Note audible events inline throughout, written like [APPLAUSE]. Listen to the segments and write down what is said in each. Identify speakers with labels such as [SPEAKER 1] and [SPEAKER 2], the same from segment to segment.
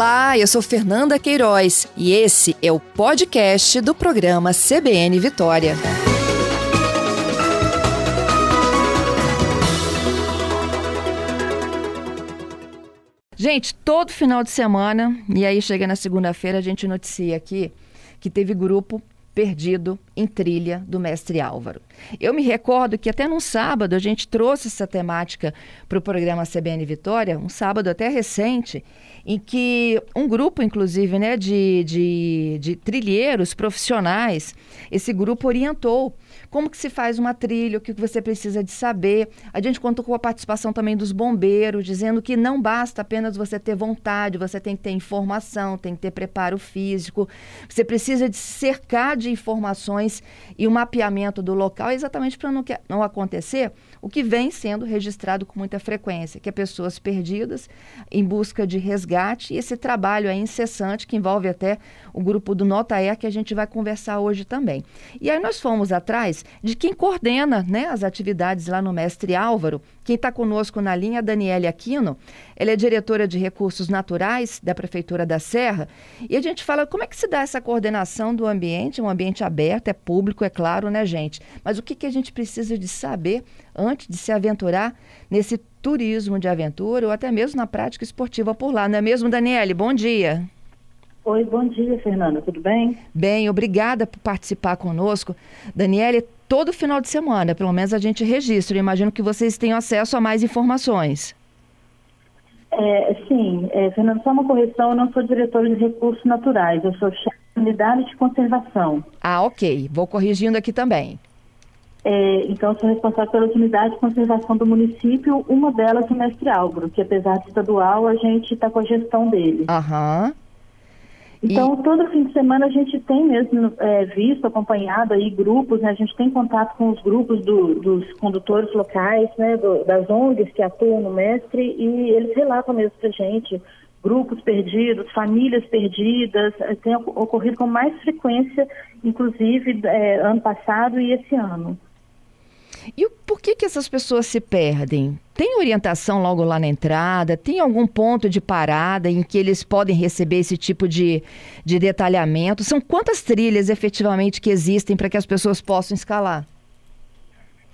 [SPEAKER 1] Olá, eu sou Fernanda Queiroz e esse é o podcast do programa CBN Vitória. Gente, todo final de semana, e aí chega na segunda-feira, a gente noticia aqui que teve grupo perdido em trilha do mestre Álvaro. Eu me recordo que até num sábado a gente trouxe essa temática para o programa CBN Vitória, um sábado até recente, em que um grupo, inclusive, né, de, de, de trilheiros profissionais, esse grupo orientou como que se faz uma trilha, o que você precisa de saber. A gente contou com a participação também dos bombeiros, dizendo que não basta apenas você ter vontade, você tem que ter informação, tem que ter preparo físico, você precisa de cercar de informações e o mapeamento do local exatamente para não, não acontecer o que vem sendo registrado com muita frequência, que é pessoas perdidas em busca de resgate e esse trabalho é incessante que envolve até o grupo do Nota Air que a gente vai conversar hoje também. E aí nós fomos atrás de quem coordena né, as atividades lá no Mestre Álvaro. Quem está conosco na linha é a Daniele Aquino. Ela é diretora de recursos naturais da Prefeitura da Serra. E a gente fala como é que se dá essa coordenação do ambiente, um ambiente aberto, é público, é claro, né, gente? Mas o que, que a gente precisa de saber antes de se aventurar nesse turismo de aventura ou até mesmo na prática esportiva por lá, não é mesmo, Daniele? Bom dia.
[SPEAKER 2] Oi, bom dia, Fernanda, tudo bem?
[SPEAKER 1] Bem, obrigada por participar conosco. Daniele, todo final de semana, pelo menos a gente registra. Eu imagino que vocês tenham acesso a mais informações.
[SPEAKER 2] É, sim, é, Fernanda, só uma correção, eu não sou diretora de recursos naturais, eu sou chefe de unidade de conservação.
[SPEAKER 1] Ah, ok. Vou corrigindo aqui também.
[SPEAKER 2] É, então, sou responsável pelas unidades de conservação do município, uma delas o Mestre Álvaro, que apesar de estadual, a gente está com a gestão dele.
[SPEAKER 1] Aham.
[SPEAKER 2] Então, e... todo fim de semana a gente tem mesmo é, visto, acompanhado aí grupos, né? a gente tem contato com os grupos do, dos condutores locais, né? Do, das ONGs que atuam no Mestre, e eles relatam mesmo para a gente grupos perdidos, famílias perdidas, é, tem ocorrido com mais frequência, inclusive é, ano passado e esse ano.
[SPEAKER 1] E por que, que essas pessoas se perdem? Tem orientação logo lá na entrada? Tem algum ponto de parada em que eles podem receber esse tipo de, de detalhamento? São quantas trilhas efetivamente que existem para que as pessoas possam escalar?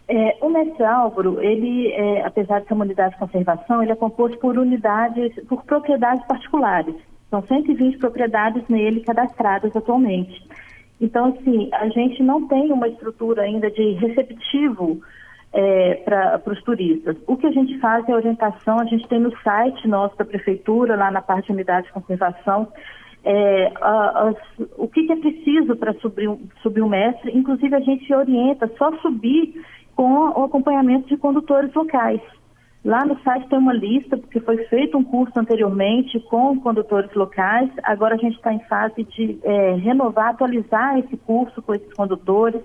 [SPEAKER 2] É, o mestre Álvaro, ele, é, apesar de ser uma unidade de conservação, ele é composto por unidades, por propriedades particulares. São 120 propriedades nele cadastradas atualmente. Então, assim, a gente não tem uma estrutura ainda de receptivo é, para os turistas. O que a gente faz é orientação, a gente tem no site nosso da prefeitura, lá na parte de unidade de conservação, é, a, a, o que, que, é preciso para subir, subir o mestre. Inclusive, a gente orienta só subir com o acompanhamento de condutores locais. Lá no site tem uma lista, porque foi feito um curso anteriormente com condutores locais. Agora a gente está em fase de é, renovar, atualizar esse curso com esses condutores,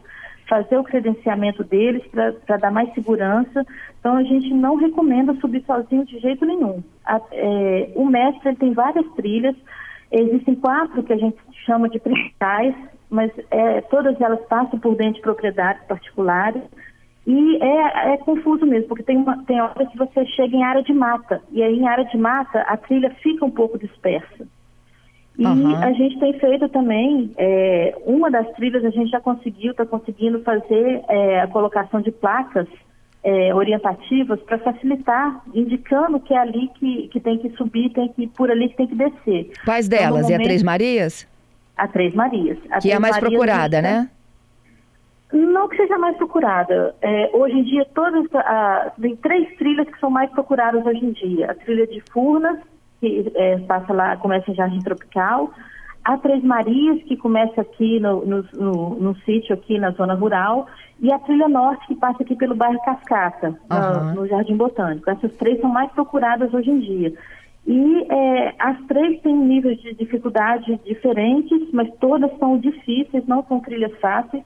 [SPEAKER 2] fazer o credenciamento deles para dar mais segurança. Então a gente não recomenda subir sozinho de jeito nenhum. A, é, o mestre tem várias trilhas, existem quatro que a gente chama de principais, mas é, todas elas passam por dentro de propriedades particulares. E é, é, confuso mesmo, porque tem, uma, tem hora que você chega em área de mata, e aí em área de mata a trilha fica um pouco dispersa. E uhum. a gente tem feito também, é, uma das trilhas a gente já conseguiu, está conseguindo fazer é, a colocação de placas é, orientativas para facilitar, indicando que é ali que, que tem que subir, tem que por ali que tem que descer.
[SPEAKER 1] Quais então, delas? Então, momento, é a Três Marias?
[SPEAKER 2] A Três Marias. A
[SPEAKER 1] que Três
[SPEAKER 2] é a
[SPEAKER 1] mais Marias, procurada, né?
[SPEAKER 2] Não que seja mais procurada. É, hoje em dia, todas a, tem três trilhas que são mais procuradas hoje em dia. A trilha de Furnas, que é, passa lá, começa em Jardim Tropical. A Três Marias, que começa aqui no, no, no, no sítio, aqui na zona rural. E a trilha norte, que passa aqui pelo bairro Cascata, uhum. no, no, Jardim Botânico. Essas três são mais procuradas hoje em dia. E é, as três têm níveis de dificuldade diferentes, mas todas são difíceis, não são trilhas fáceis.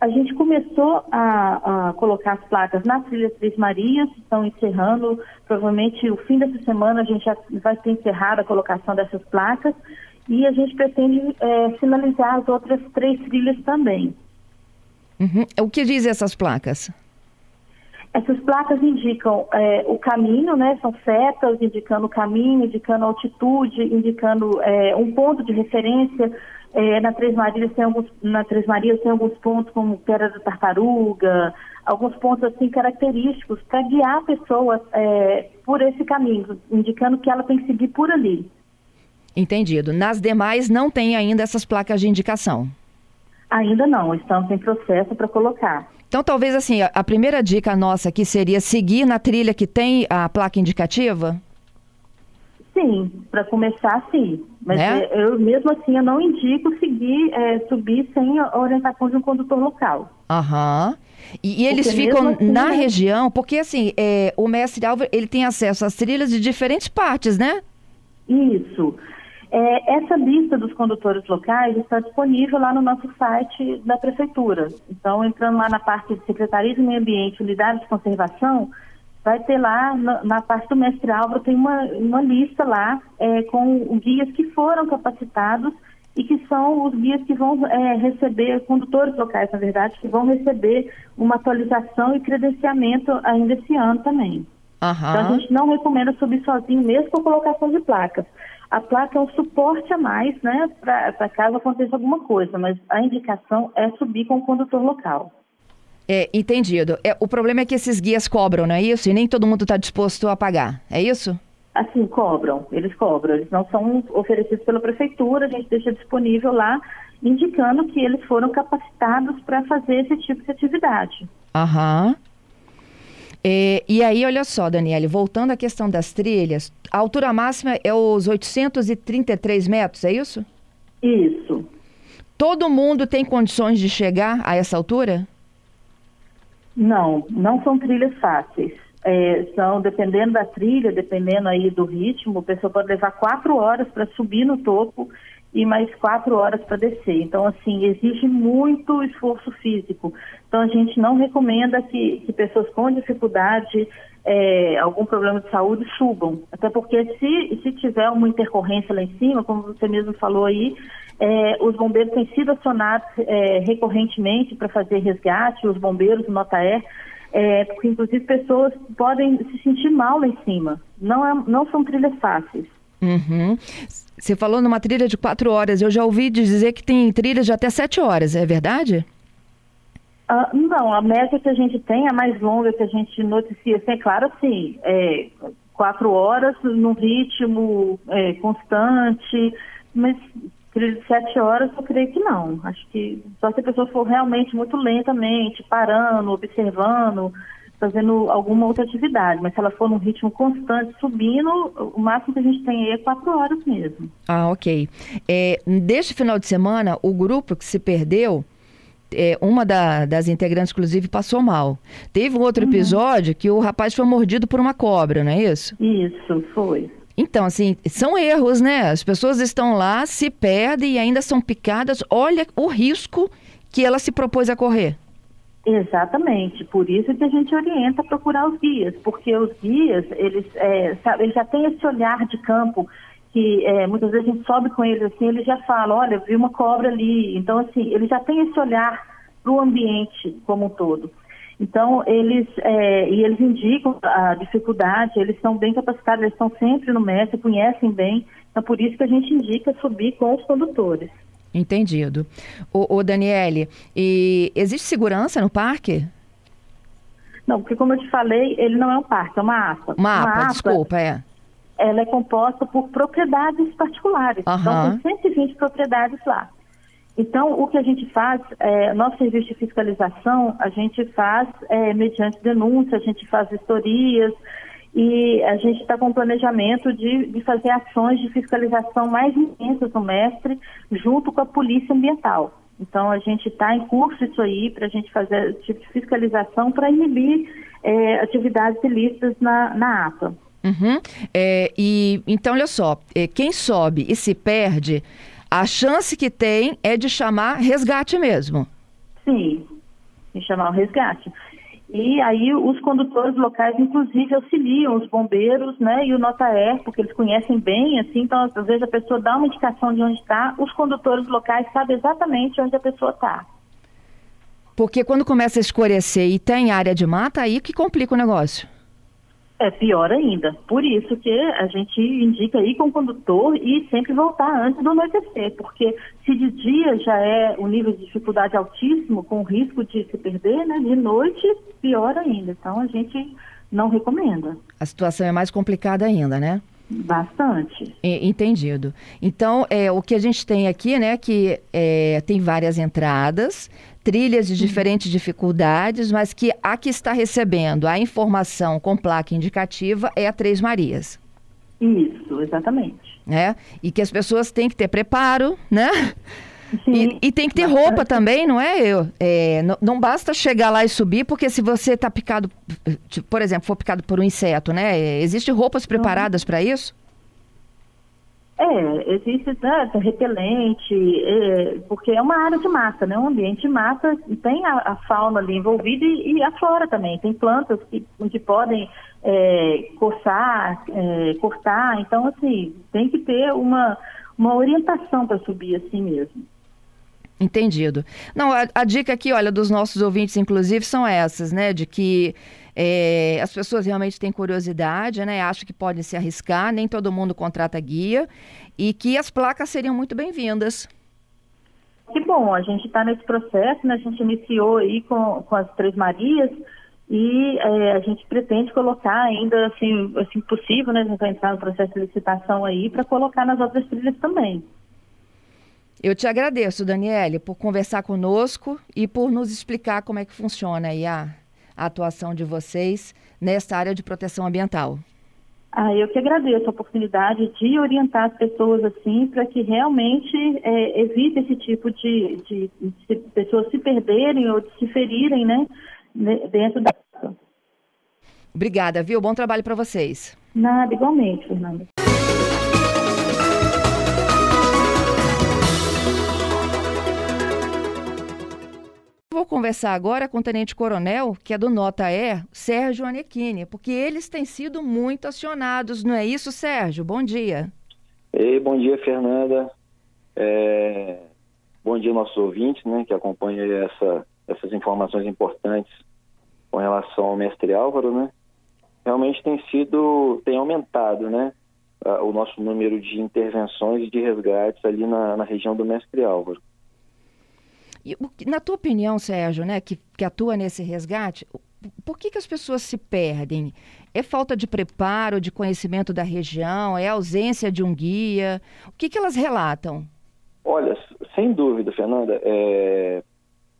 [SPEAKER 2] A gente começou a, a, colocar as placas na trilha Três Marias, estão encerrando, provavelmente o fim dessa semana a gente já vai ter encerrado a colocação dessas placas e a gente pretende é, finalizar as outras três trilhas também.
[SPEAKER 1] Uhum. O que dizem essas placas?
[SPEAKER 2] Essas placas indicam é, o caminho, né? São setas indicando o caminho, indicando a altitude, indicando é, um ponto de referência. É, na Três Marias tem alguns, na Três Marias tem alguns pontos como Pedra da Tartaruga, alguns pontos assim característicos para guiar a pessoa é, por esse caminho, indicando que ela tem que seguir por ali.
[SPEAKER 1] Entendido. Nas demais não tem ainda essas placas de indicação.
[SPEAKER 2] Ainda não, estamos em processo para colocar.
[SPEAKER 1] Então, talvez assim, a, a primeira dica nossa aqui seria seguir na trilha que tem a placa indicativa?
[SPEAKER 2] Sim, para começar, sim. Mas né? eu, mesmo assim, eu não indico seguir, é, subir sem a orientação de um condutor local.
[SPEAKER 1] Aham. E, e eles ficam assim, na né? região, porque assim, é, o mestre Álvaro, ele tem acesso às trilhas de diferentes partes, né?
[SPEAKER 2] Isso. É, essa lista dos condutores locais está disponível lá no nosso site da Prefeitura. Então, entrando lá na parte de Secretaria de Meio Ambiente, Unidade de Conservação, vai ter lá, na, na parte do mestre Álvaro, tem uma, uma lista lá é, com guias que foram capacitados e que são os guias que vão é, receber, condutores locais, na verdade, que vão receber uma atualização e credenciamento ainda esse ano também. Uhum. Então, a gente não recomenda subir sozinho, mesmo com colocação de placas. A placa é um suporte a mais, né, para caso aconteça alguma coisa, mas a indicação é subir com o condutor local.
[SPEAKER 1] É, entendido. É, o problema é que esses guias cobram, não é isso? E nem todo mundo está disposto a pagar, é isso?
[SPEAKER 2] Assim, cobram, eles cobram. Eles não são oferecidos pela prefeitura, a gente deixa disponível lá, indicando que eles foram capacitados para fazer esse tipo de atividade.
[SPEAKER 1] Aham. É, e aí, olha só, Daniele, voltando à questão das trilhas, a altura máxima é os 833 metros, é isso?
[SPEAKER 2] Isso.
[SPEAKER 1] Todo mundo tem condições de chegar a essa altura?
[SPEAKER 2] Não, não são trilhas fáceis. É, são, dependendo da trilha, dependendo aí do ritmo, a pessoa pode levar quatro horas para subir no topo e mais quatro horas para descer. Então, assim, exige muito esforço físico. Então, a gente não recomenda que, que pessoas com dificuldade, é, algum problema de saúde, subam. Até porque se, se tiver uma intercorrência lá em cima, como você mesmo falou aí, é, os bombeiros têm sido acionados é, recorrentemente para fazer resgate, os bombeiros, o Notaer, é, porque inclusive pessoas podem se sentir mal lá em cima. Não, é, não são trilhas fáceis.
[SPEAKER 1] Uhum. Você falou numa trilha de quatro horas. Eu já ouvi dizer que tem trilhas de até sete horas. É verdade?
[SPEAKER 2] Uh, não, a média que a gente tem, a mais longa que a gente noticia, assim, é claro, assim, é, quatro horas num ritmo é, constante, mas trilha de sete horas eu creio que não. Acho que só se a pessoa for realmente muito lentamente, parando, observando, fazendo alguma outra atividade, mas se ela for num ritmo constante, subindo, o máximo que a gente tem aí é quatro horas mesmo.
[SPEAKER 1] Ah, ok. É, deste final de semana, o grupo que se perdeu, é, uma da, das integrantes, inclusive, passou mal. Teve um outro uhum. episódio que o rapaz foi mordido por uma cobra, não é isso?
[SPEAKER 2] Isso, foi.
[SPEAKER 1] Então, assim, são erros, né? As pessoas estão lá, se perdem e ainda são picadas. Olha o risco que ela se propôs a correr.
[SPEAKER 2] Exatamente, por isso que a gente orienta a procurar os guias, porque os guias, eles, é, sabe, eles já têm esse olhar de campo que é, muitas vezes a gente sobe com eles assim, eles já falam, olha, vi uma cobra ali. Então, assim, eles já têm esse olhar para o ambiente como um todo. Então, eles, é, e eles indicam a dificuldade, eles são bem capacitados, eles estão sempre no mestre, conhecem bem, então por isso que a gente indica subir com os condutores.
[SPEAKER 1] Entendido. O, o Daniele, e existe segurança no parque?
[SPEAKER 2] Não, porque como eu te falei, ele não é um parque, é uma APA.
[SPEAKER 1] Uma APA, uma desculpa, é.
[SPEAKER 2] Ela é composta por propriedades particulares. Uhum. Então, tem 120 propriedades lá. Então, o que a gente faz, é, nosso serviço de fiscalização, a gente faz é, mediante denúncia, a gente faz historias, e a gente está com planejamento de, de fazer ações de fiscalização mais intensas no mestre, junto com a Polícia Ambiental. Então, a gente está em curso isso aí para a gente fazer tipo de fiscalização para inibir é, atividades ilícitas na, na APA.
[SPEAKER 1] Uhum. É, e então, olha só, é, quem sobe e se perde, a chance que tem é de chamar resgate mesmo.
[SPEAKER 2] Sim, de chamar o resgate. E aí os condutores locais, inclusive, auxiliam os bombeiros, né, e o Notaer, porque eles conhecem bem, assim, então às vezes a pessoa dá uma indicação de onde está, os condutores locais sabem exatamente onde a pessoa está.
[SPEAKER 1] Porque quando começa a escurecer e tem área de mata, aí que complica o negócio.
[SPEAKER 2] É pior ainda. Por isso que a gente indica ir com o condutor e sempre voltar antes do anoitecer, porque se de dia já é o nível de dificuldade altíssimo, com o risco de se perder, né? De noite, pior ainda. Então a gente não recomenda.
[SPEAKER 1] A situação é mais complicada ainda, né?
[SPEAKER 2] Bastante.
[SPEAKER 1] Entendido. Então, é, o que a gente tem aqui, né, que é, tem várias entradas, trilhas de uhum. diferentes dificuldades, mas que a que está recebendo a informação com placa indicativa é a Três Marias.
[SPEAKER 2] Isso, exatamente.
[SPEAKER 1] Né? E que as pessoas têm que ter preparo, né? E, e, tem que ter roupa também, não é? Eu, é não, não, basta chegar lá e subir, porque se você está picado, por exemplo, for picado por um inseto, né? Existem roupas uhum. preparadas para isso?
[SPEAKER 2] É, existe né, repelente, é, porque é uma área de mata, né? Um ambiente de mata, tem a, a fauna ali envolvida e, e, a flora também. Tem plantas que, que podem é, coçar, é, cortar. Então, assim, tem que ter uma, uma orientação para subir assim mesmo.
[SPEAKER 1] Entendido. Não, a, a, dica aqui, olha, dos nossos ouvintes, inclusive, são essas, né? De que é, as pessoas realmente têm curiosidade, né? Acham que podem se arriscar, nem todo mundo contrata guia, e que as placas seriam muito bem-vindas.
[SPEAKER 2] Que bom, a gente está nesse processo, né? A gente iniciou aí com, com as Três Marias e é, a gente pretende colocar ainda, assim, assim possível, né? A gente vai entrar no processo de licitação aí para colocar nas outras trilhas também.
[SPEAKER 1] Eu te agradeço, Daniele, por conversar conosco e por nos explicar como é que funciona a, a atuação de vocês nessa área de proteção ambiental.
[SPEAKER 2] Ah, eu que agradeço a oportunidade de orientar as pessoas assim para que realmente é, evite esse tipo de, de, de, pessoas se perderem ou de se ferirem, né, dentro da.
[SPEAKER 1] Obrigada, viu? Bom trabalho para vocês.
[SPEAKER 2] Nada, igualmente, Fernanda.
[SPEAKER 1] Conversar agora com o Tenente Coronel, que é do Nota E, Sérgio Anequini, porque eles têm sido muito acionados, não é isso, Sérgio? Bom dia.
[SPEAKER 3] Ei, bom dia, Fernanda. É... Bom dia, nossos ouvintes, né, que acompanham essa, essas informações importantes com relação ao mestre Álvaro, né? Realmente tem sido, tem aumentado, né, o nosso número de intervenções e de resgates ali na, na região do mestre Álvaro.
[SPEAKER 1] E, na tua opinião, Sérgio, né, que, que atua nesse resgate, por que, que as pessoas se perdem? É falta de preparo, de conhecimento da região? É ausência de um guia? O que, que elas relatam?
[SPEAKER 3] Olha, sem dúvida, Fernanda, é...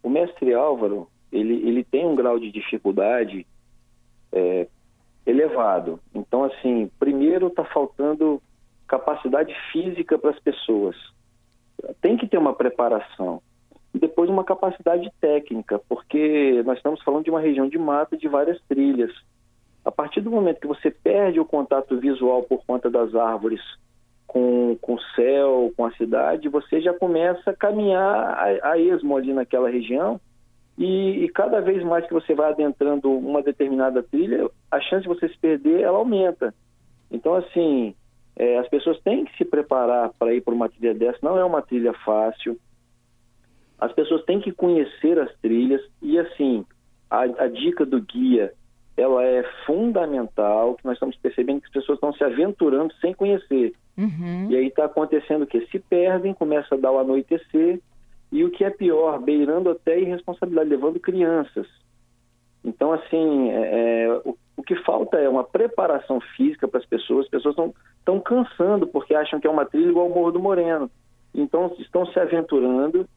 [SPEAKER 3] o mestre Álvaro, ele, ele tem um grau de dificuldade é, elevado. Então, assim, primeiro está faltando capacidade física para as pessoas. Tem que ter uma preparação e depois uma capacidade técnica, porque nós estamos falando de uma região de mata de várias trilhas. A partir do momento que você perde o contato visual por conta das árvores com, com o céu, com a cidade, você já começa a caminhar a, a esmo ali naquela região e, e, cada vez mais que você vai adentrando uma determinada trilha, a chance de você se perder, ela aumenta. Então, assim, é, as pessoas têm que se preparar para ir para uma trilha dessa. Não é uma trilha fácil. As pessoas têm que conhecer as trilhas e, assim, a, a dica do guia, ela é fundamental, que nós estamos percebendo que as pessoas estão se aventurando sem conhecer. Uhum. E aí está acontecendo o quê? Se perdem, começa a dar o anoitecer, e o que é pior, beirando até irresponsabilidade, levando crianças. Então, assim, é, é o, o, que falta é uma preparação física para as pessoas. As pessoas estão cansando porque acham que é uma trilha igual o Morro do Moreno. Então, estão se aventurando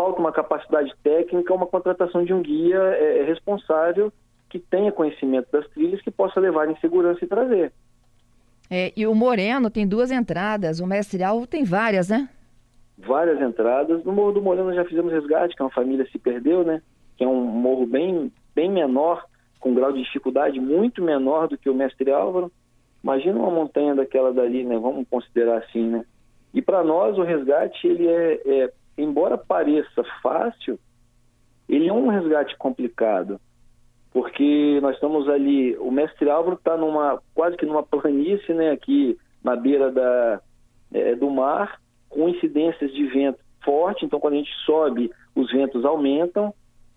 [SPEAKER 3] falta uma capacidade técnica, uma contratação de um guia é, é, responsável que tenha conhecimento das trilhas que possa levar em segurança e trazer.
[SPEAKER 1] É, e o Moreno tem duas entradas, o Mestre Alvo tem várias, né?
[SPEAKER 3] Várias entradas. No Morro do Moreno já fizemos resgate, que é uma família se perdeu, né? Que é um morro bem, bem menor, com um grau de dificuldade muito menor do que o Mestre Álvaro. Imagina uma montanha daquela dali, né? Vamos considerar assim, né? E para nós o resgate ele é, é embora pareça fácil, ele é um resgate complicado, porque nós estamos ali, o mestre Álvaro está numa quase que numa planície, né, aqui na beira da, é, do mar, com incidências de vento forte, então quando a gente sobe, os ventos aumentam,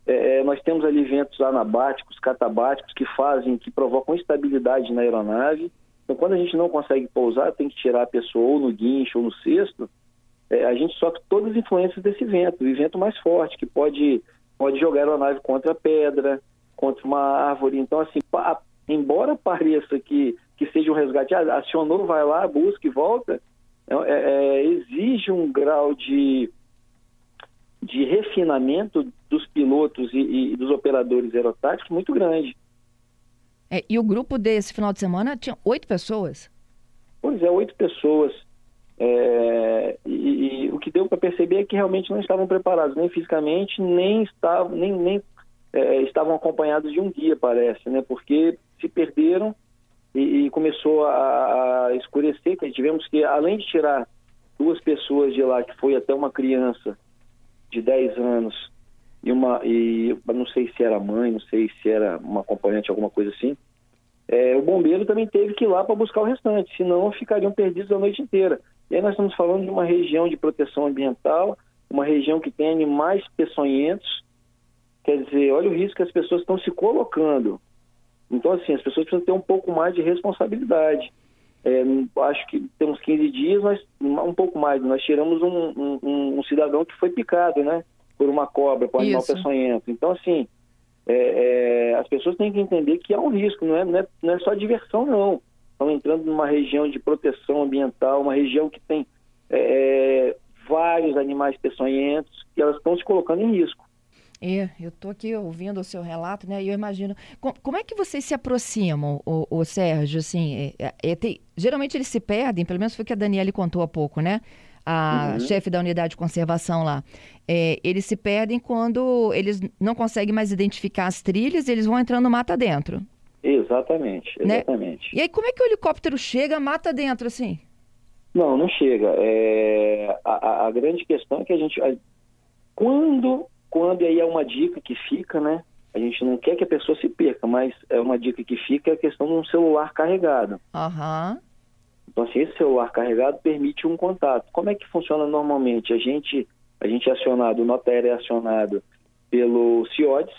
[SPEAKER 3] É, nós temos ali ventos anabáticos, catabáticos, que fazem, que provocam instabilidade na aeronave. Então, quando a gente não consegue pousar, tem que tirar a pessoa ou no guincho ou no cesto, é, a gente sofre todas as influências desse vento, e vento mais forte, que pode, pode jogar a aeronave contra a pedra, contra uma árvore. Então, assim, pa, embora pareça que, que seja um resgate, ah, acionou, vai lá, busca e volta, é, é, é, exige um grau de, de refinamento dos pilotos e, e dos operadores aerotáticos muito grande.
[SPEAKER 1] É, e o grupo desse final de semana tinha oito pessoas?
[SPEAKER 3] Pois é, oito pessoas. É, e, e, o que deu para perceber é que realmente não estavam preparados, nem fisicamente, nem, estavam, nem, nem é, estavam acompanhados de um guia, parece, né? Porque se perderam e, e começou a, a, escurecer, que tivemos que, além de tirar duas pessoas de lá, que foi até uma criança de 10 anos, e uma e não sei se era mãe, não sei se era uma acompanhante, alguma coisa assim. É, o bombeiro também teve que ir lá para buscar o restante, senão ficariam perdidos a noite inteira. E aí nós estamos falando de uma região de proteção ambiental, uma região que tem animais peçonhentos. Quer dizer, olha o risco que as pessoas estão se colocando. Então, assim, as pessoas precisam ter um pouco mais de responsabilidade. É, acho que temos 15 dias, mas um pouco mais. Nós tiramos um, um, um cidadão que foi picado, né? por uma cobra, por um animal peçonhento. Então, assim, é, é, as pessoas têm que entender que há um risco, não é, não é, não é só diversão, não. Estão entrando numa região de proteção ambiental, uma região que tem é, é vários animais peçonhentos, e elas estão se colocando em risco.
[SPEAKER 1] É, eu estou aqui ouvindo o seu relato, né? E eu imagino. Com, como é que vocês se aproximam, o, o Sérgio? Assim, é, é, tem, geralmente eles se perdem, pelo menos foi o que a Daniele contou há pouco, né? a uhum. chefe da unidade de conservação lá, é, eles se perdem quando eles não conseguem mais identificar as trilhas, eles vão entrando mata dentro.
[SPEAKER 3] Exatamente, exatamente.
[SPEAKER 1] Né? E aí como é que o helicóptero chega mata dentro assim?
[SPEAKER 3] Não, não chega. É, a, a, grande questão é que a gente, a, quando, quando e aí é uma dica que fica, né? A gente não quer que a pessoa se perca, mas é uma dica que fica é a questão de um celular carregado.
[SPEAKER 1] Aham. Uhum.
[SPEAKER 3] Então, assim, esse celular carregado permite um contato. Como é que funciona normalmente? A gente, a gente é acionado, o nota aérea é acionado pelo CIODES,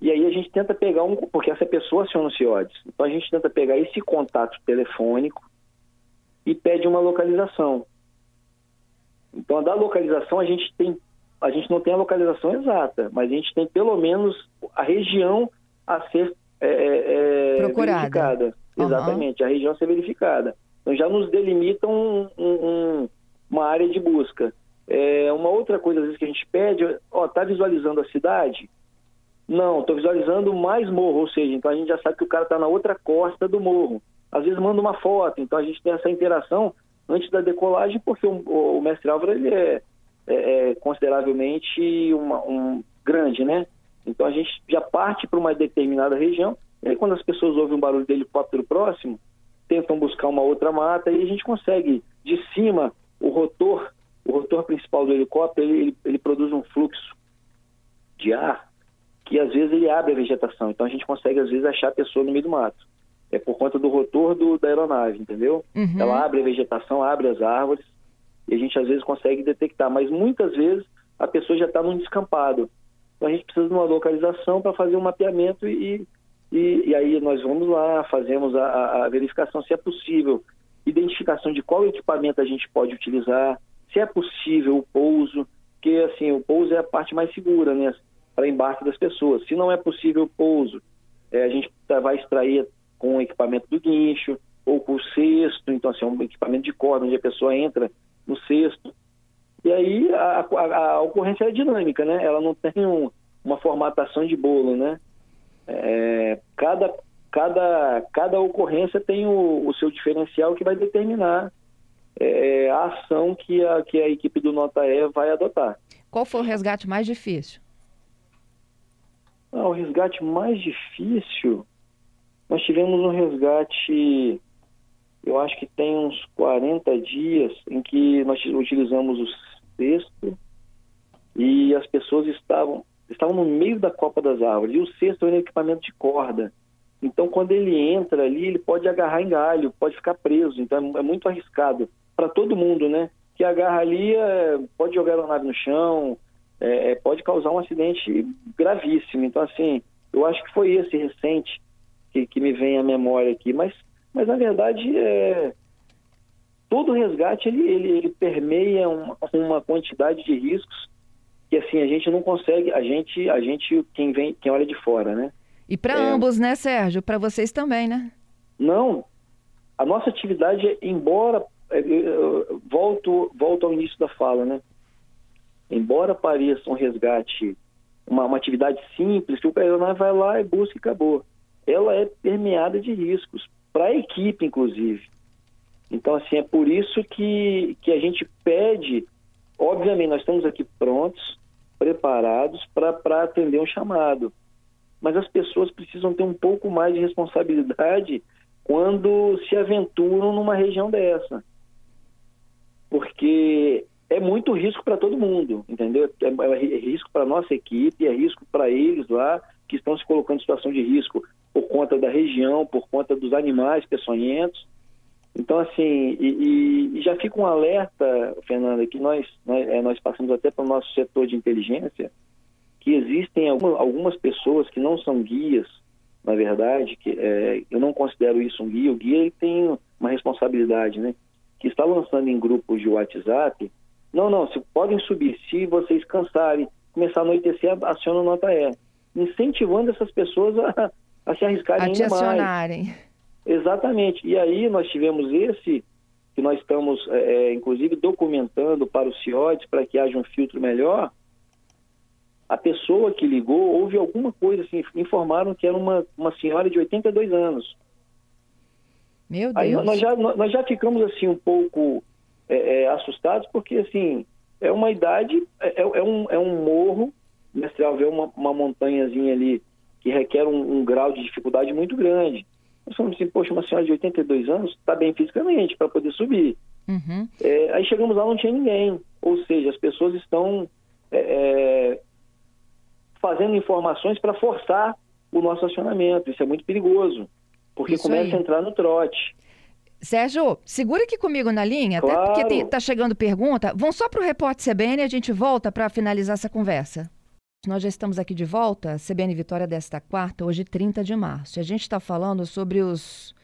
[SPEAKER 3] e aí a gente tenta pegar um, porque essa pessoa aciona o CIODES. Então a gente tenta pegar esse contato telefônico e pede uma localização. Então da localização a gente tem, a gente não tem a localização exata, mas a gente tem pelo menos a região a ser é, é,
[SPEAKER 1] é verificada.
[SPEAKER 3] Exatamente, uhum. a região a ser verificada. Então já nos delimita um, um, uma área de busca. É, uma outra coisa, às vezes, que a gente pede, ó, tá visualizando a cidade? Não, estou visualizando mais morro, ou seja, então a gente já sabe que o cara está na outra costa do morro. Às vezes manda uma foto, então a gente tem essa interação antes da decolagem, porque o, o mestre Álvaro ele é, é, é consideravelmente uma, um grande, né? Então a gente já parte para uma determinada região e aí, quando as pessoas ouvem um barulho de helicóptero próximo, tentam buscar uma outra mata e a gente consegue, de cima, o rotor, o rotor principal do helicóptero, ele, ele, ele produz um fluxo de ar que às vezes ele abre a vegetação. Então a gente consegue, às vezes, achar a pessoa no meio do mato. É por conta do rotor do, da aeronave, entendeu? Uhum. Ela abre a vegetação, abre as árvores e a gente às vezes consegue detectar. Mas muitas vezes a pessoa já está num descampado. Então a gente precisa de uma localização para fazer um mapeamento e, e, e aí nós vamos lá, fazemos a, a, verificação se é possível, identificação de qual equipamento a gente pode utilizar, se é possível o pouso, que assim, o pouso é a parte mais segura, né, para embarque das pessoas. Se não é possível o pouso, é, a gente tá, vai extrair com o equipamento do guincho ou com o cesto, então assim, um equipamento de corda onde a pessoa entra no cesto. E aí a, a, a ocorrência é dinâmica, né? Ela não tem um, uma formatação de bolo, né? É, cada, cada, cada ocorrência tem o, o, seu diferencial que vai determinar é, a ação que a, que a equipe do Nota E vai adotar.
[SPEAKER 1] Qual foi o resgate mais difícil?
[SPEAKER 3] Ah, o resgate mais difícil, nós tivemos um resgate, eu acho que tem uns 40 dias, em que nós utilizamos o cesto e as pessoas estavam estavam no meio da copa das árvores. E o cesto é um equipamento de corda. Então, quando ele entra ali, ele pode agarrar em galho, pode ficar preso. Então, é muito arriscado para todo mundo, né? Que agarra ali, é, pode jogar a nave no chão, é, pode causar um acidente gravíssimo. Então, assim, eu acho que foi esse recente que, que me vem à memória aqui. Mas, mas na verdade, é, todo resgate ele, ele, ele permeia uma, uma, quantidade de riscos que assim a gente não consegue, a gente, a gente quem vem, quem olha de fora, né?
[SPEAKER 1] E para é, ambos, né, Sérgio? Para vocês também, né?
[SPEAKER 3] Não, a nossa atividade, embora é, volto volto ao início da fala, né? Embora pareça um resgate, uma, uma atividade simples que o personagem vai lá e busca e acabou, ela é permeada de riscos para a equipe, inclusive. Então, assim, é por isso que, que a gente pede, obviamente, nós estamos aqui prontos, preparados para atender um chamado. Mas as pessoas precisam ter um pouco mais de responsabilidade quando se aventuram numa região dessa. Porque é muito risco para todo mundo, entendeu? É, é risco para nossa equipe, é risco para eles lá que estão se colocando em situação de risco por conta da região, por conta dos animais peçonhentos. Então, assim, e, e já fica um alerta, Fernanda, que nós, nós, é, nós passamos até para o nosso setor de inteligência, que existem algumas, pessoas que não são guias, na verdade, que é, eu não considero isso um guia, o guia tem uma responsabilidade, né? Que está lançando em grupos de WhatsApp, não, não, se podem subir, se vocês cansarem, começar a anoitecer, aciona nota E. Incentivando essas pessoas a, a se arriscarem a ainda acionarem. mais. Exatamente. E aí nós tivemos esse, que nós estamos, é, é, inclusive, documentando para o CIODES, para que haja um filtro melhor. A pessoa que ligou, houve alguma coisa assim, informaram que era uma, uma senhora de 82 anos.
[SPEAKER 1] Meu Deus.
[SPEAKER 3] Aí nós já, nós já ficamos assim um pouco é, é, assustados, porque assim, é uma idade, é, é, é um, é um morro, Mestral vê uma, uma montanhazinha ali que requer um, um grau de dificuldade muito grande. Nós falamos assim, poxa, uma senhora de 82 anos está bem fisicamente para poder subir. Uhum. É, aí chegamos lá, não tinha ninguém. Ou seja, as pessoas estão é, é, fazendo informações para forçar o nosso acionamento. Isso é muito perigoso, porque Isso começa aí. a entrar no trote.
[SPEAKER 1] Sérgio, segura aqui comigo na linha, claro. até porque está chegando pergunta. Vamos só para o repórter CBN e a gente volta para finalizar essa conversa. Nós já estamos aqui de volta, CBN Vitória desta quarta, hoje 30 de março. E a gente está falando sobre os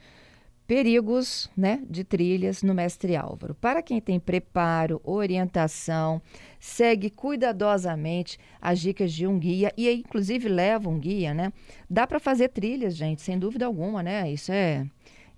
[SPEAKER 1] perigos né, de trilhas no Mestre Álvaro. Para quem tem preparo, orientação, segue cuidadosamente as dicas de um guia e inclusive leva um guia, né? Dá para fazer trilhas, gente, sem dúvida alguma, né? Isso é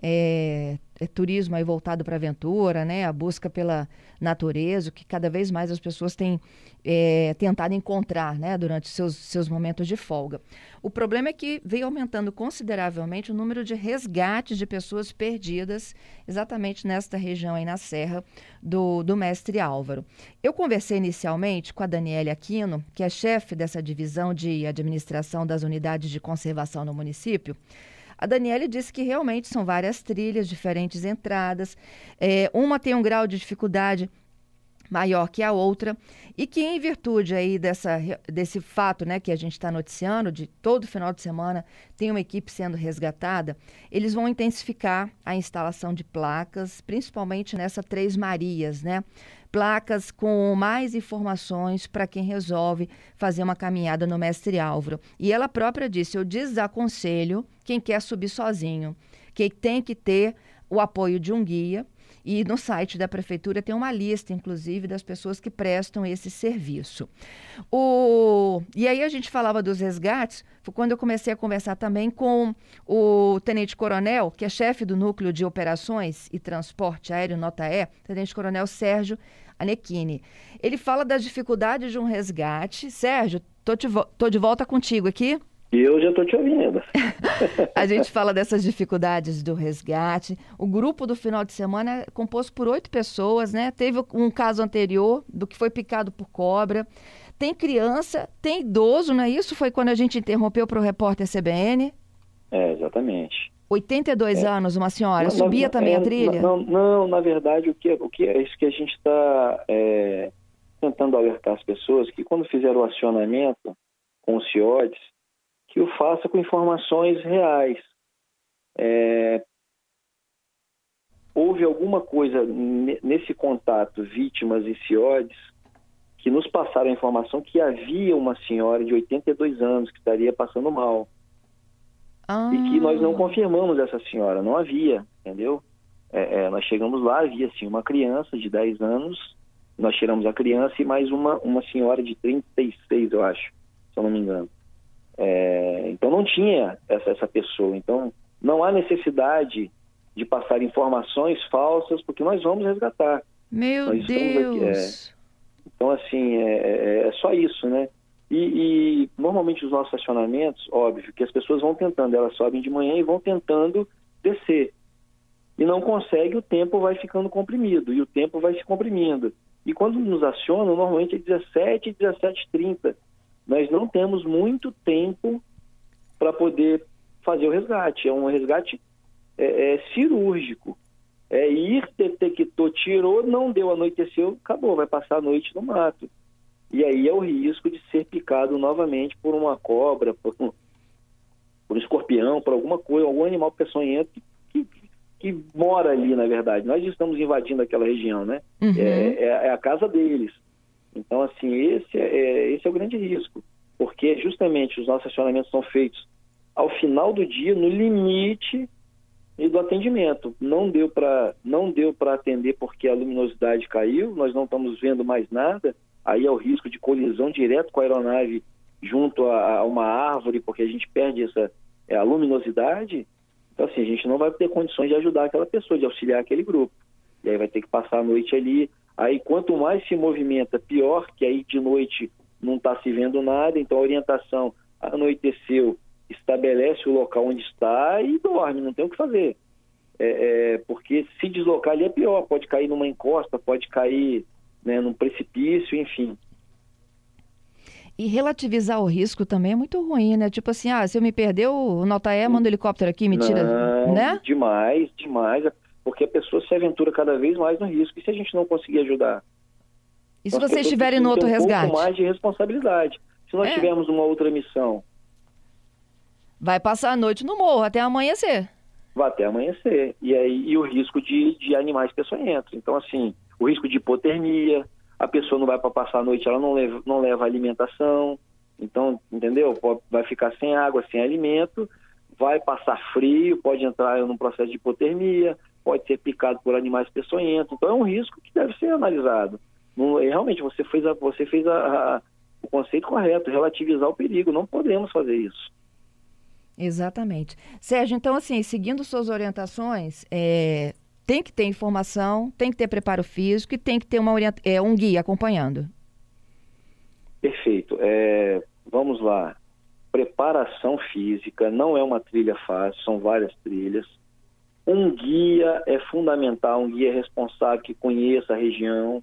[SPEAKER 1] é, é turismo aí voltado para a aventura, né? A busca pela natureza, o que cada vez mais as pessoas têm é, tentado encontrar, né? Durante seus, seus momentos de folga. O problema é que veio aumentando consideravelmente o número de resgates de pessoas perdidas exatamente nesta região aí na Serra do, do Mestre Álvaro. Eu conversei inicialmente com a Daniela Aquino, que é chefe dessa divisão de administração das unidades de conservação no município, a Daniele disse que realmente são várias trilhas, diferentes entradas. É, uma tem um grau de dificuldade maior que a outra e que em virtude aí dessa, desse fato né, que a gente está noticiando, de todo final de semana tem uma equipe sendo resgatada, eles vão intensificar a instalação de placas, principalmente nessa Três Marias, né? placas com mais informações para quem resolve fazer uma caminhada no Mestre Álvaro. E ela própria disse: eu desaconselho quem quer subir sozinho, que tem que ter o apoio de um guia. E no site da prefeitura tem uma lista, inclusive, das pessoas que prestam esse serviço. O... E aí a gente falava dos resgates, foi quando eu comecei a conversar também com o tenente-coronel, que é chefe do núcleo de operações e transporte aéreo Nota E, tenente-coronel Sérgio Anequini. Ele fala das dificuldades de um resgate. Sérgio, te vo tô de volta contigo aqui.
[SPEAKER 3] E eu já estou te ouvindo. [LAUGHS]
[SPEAKER 1] a gente fala dessas dificuldades do resgate. O grupo do final de semana é composto por oito pessoas, né? Teve um caso anterior do que foi picado por cobra. Tem criança, tem idoso, não é isso? Foi quando a gente interrompeu para o repórter CBN?
[SPEAKER 3] É, exatamente.
[SPEAKER 1] 82 é. anos, uma senhora, subia não, também
[SPEAKER 3] é,
[SPEAKER 1] a trilha?
[SPEAKER 3] Não, não, na verdade, o que, o que é isso que a gente está é, tentando alertar as pessoas, que quando fizeram o acionamento com os CIODES, que o faça com informações reais. É, houve alguma coisa nesse contato vítimas e CIODES que nos passaram a informação que havia uma senhora de 82 anos que estaria passando mal.
[SPEAKER 1] Ah.
[SPEAKER 3] E que nós não confirmamos essa senhora, não havia, entendeu? É, é, nós chegamos lá, havia sim uma criança de 10 anos, nós tiramos a criança e mais uma, uma senhora de 36, eu acho, se eu não me engano. É, então não tinha essa, essa pessoa. Então não há necessidade de passar informações falsas, porque nós vamos resgatar.
[SPEAKER 1] Meu
[SPEAKER 3] Nós estamos aqui,
[SPEAKER 1] Deus!
[SPEAKER 3] Então, assim, é, é- é só isso, né? E, e, normalmente os nossos estacionamentos, óbvio, que as pessoas vão tentando, elas sobem de manhã e vão tentando descer. E não consegue, o tempo vai ficando comprimido, e o tempo vai se comprimindo. E quando nos acionam, normalmente é 17, 17h30. Nós não temos muito tempo para poder fazer o resgate. É um resgate é, é cirúrgico. É ir, detectou, tirou, não deu, anoiteceu, acabou, vai passar a noite no mato. E aí é o risco de ser picado novamente por uma cobra, por um, por um escorpião, por alguma coisa, algum animal peçonhento que, que, que mora ali, na verdade. Nós estamos invadindo aquela região, né?
[SPEAKER 1] Uhum.
[SPEAKER 3] É, é- é a casa deles. Então, assim, esse é, é- esse é o grande risco. Porque justamente os nossos acionamentos são feitos ao final do dia, no limite do atendimento. Não deu para não deu para atender porque a luminosidade caiu, nós não estamos vendo mais nada. Aí é o risco de colisão direto com a aeronave junto a, a uma árvore, porque a gente perde essa é, a luminosidade. Então assim, a gente não vai ter condições de ajudar aquela pessoa, de auxiliar aquele grupo. E aí vai ter que passar a noite ali. Aí quanto mais se movimenta, pior, que aí de noite não está se vendo nada, então a orientação anoiteceu, estabelece o local onde está e dorme, não tem o que fazer. É, é, porque se deslocar ali é pior, pode cair numa encosta, pode cair né, num precipício, enfim.
[SPEAKER 1] E relativizar o risco também é muito ruim, né? Tipo assim, ah, se eu me perder, o Notaé manda o helicóptero aqui me tira,
[SPEAKER 3] Não,
[SPEAKER 1] né?
[SPEAKER 3] Demais, demais, porque a pessoa se aventura cada vez mais no risco. E se a gente não conseguir ajudar?
[SPEAKER 1] E se vocês estiverem no outro
[SPEAKER 3] um
[SPEAKER 1] resgate?
[SPEAKER 3] pouco mais de responsabilidade. Se nós
[SPEAKER 1] É.
[SPEAKER 3] tivermos uma outra missão,
[SPEAKER 1] Vai passar a noite no morro até amanhecer.
[SPEAKER 3] vai até amanhecer. E aí e o risco de, de animais peçonhentos. Então, assim, o risco de hipotermia, a pessoa não vai para passar a noite, ela não leva, não leva alimentação. Então, entendeu? Vai ficar sem água, sem alimento, vai passar frio, pode entrar num processo de hipotermia, pode ser picado por animais peçonhentos. Então, é um risco que deve ser analisado. Não- e realmente, você fez, a, você fez a- a- o conceito correto, relativizar o perigo. Não podemos fazer isso.
[SPEAKER 1] Exatamente. Sérgio, então, assim, seguindo suas orientações, é, tem que ter informação, tem que ter preparo físico e tem que ter uma é, um guia acompanhando.
[SPEAKER 3] Perfeito. É, vamos lá. Preparação física não é uma trilha fácil, são várias trilhas. Um guia é fundamental, um guia responsável que conheça a região.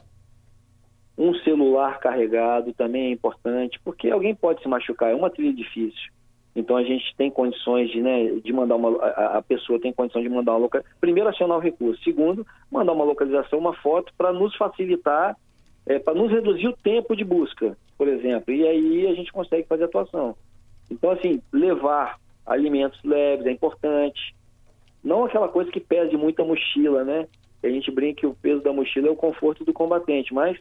[SPEAKER 3] Um celular carregado também é importante, porque alguém pode se machucar, é uma trilha difícil. Então a gente tem condições de, né, de mandar uma. A, pessoa tem condição de mandar uma localização. Primeiro, acionar o recurso. Segundo, mandar uma localização, uma foto, para nos facilitar, para nos reduzir o tempo de busca, por exemplo. E aí a gente consegue fazer atuação. Então, assim, levar alimentos leves é importante. Não aquela coisa que pese muito a mochila, né? A gente brinca que o peso da mochila é o conforto do combatente, mas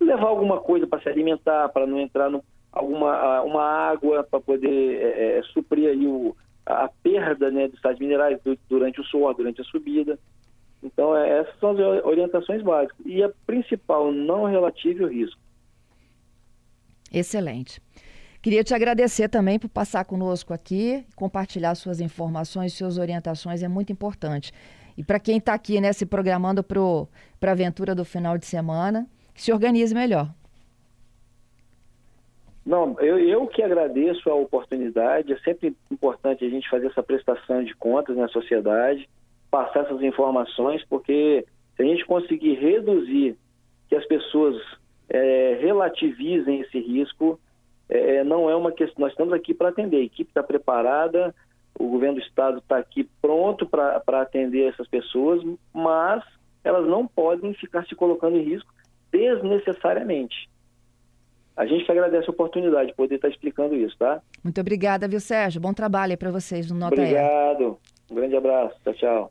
[SPEAKER 3] levar alguma coisa para se alimentar, para não entrar no alguma uma água para poder é, é, suprir aí o, a perda né, dos sais minerais durante o suor, durante a subida. Então, é, essas são as orientações básicas. E a principal, não relativa ao risco.
[SPEAKER 1] Excelente. Queria te agradecer também por passar conosco aqui, compartilhar suas informações, suas orientações, é muito importante. E para quem está aqui, né, se programando para a aventura do final de semana, se organize melhor.
[SPEAKER 3] Não, eu, eu que agradeço a oportunidade. É sempre importante a gente fazer essa prestação de contas na sociedade, passar essas informações, porque se a gente conseguir reduzir que as pessoas é, relativizem esse risco, é, não é uma questão. Nós estamos aqui para atender, a equipe está preparada, o governo do estado está aqui pronto para atender essas pessoas, mas elas não podem ficar se colocando em risco desnecessariamente. A gente que agradece a oportunidade de poder estar explicando isso, tá?
[SPEAKER 1] Muito obrigada, viu, Sérgio? Bom trabalho aí para vocês no Nota
[SPEAKER 3] Obrigado. Um grande abraço. Tchau, tchau.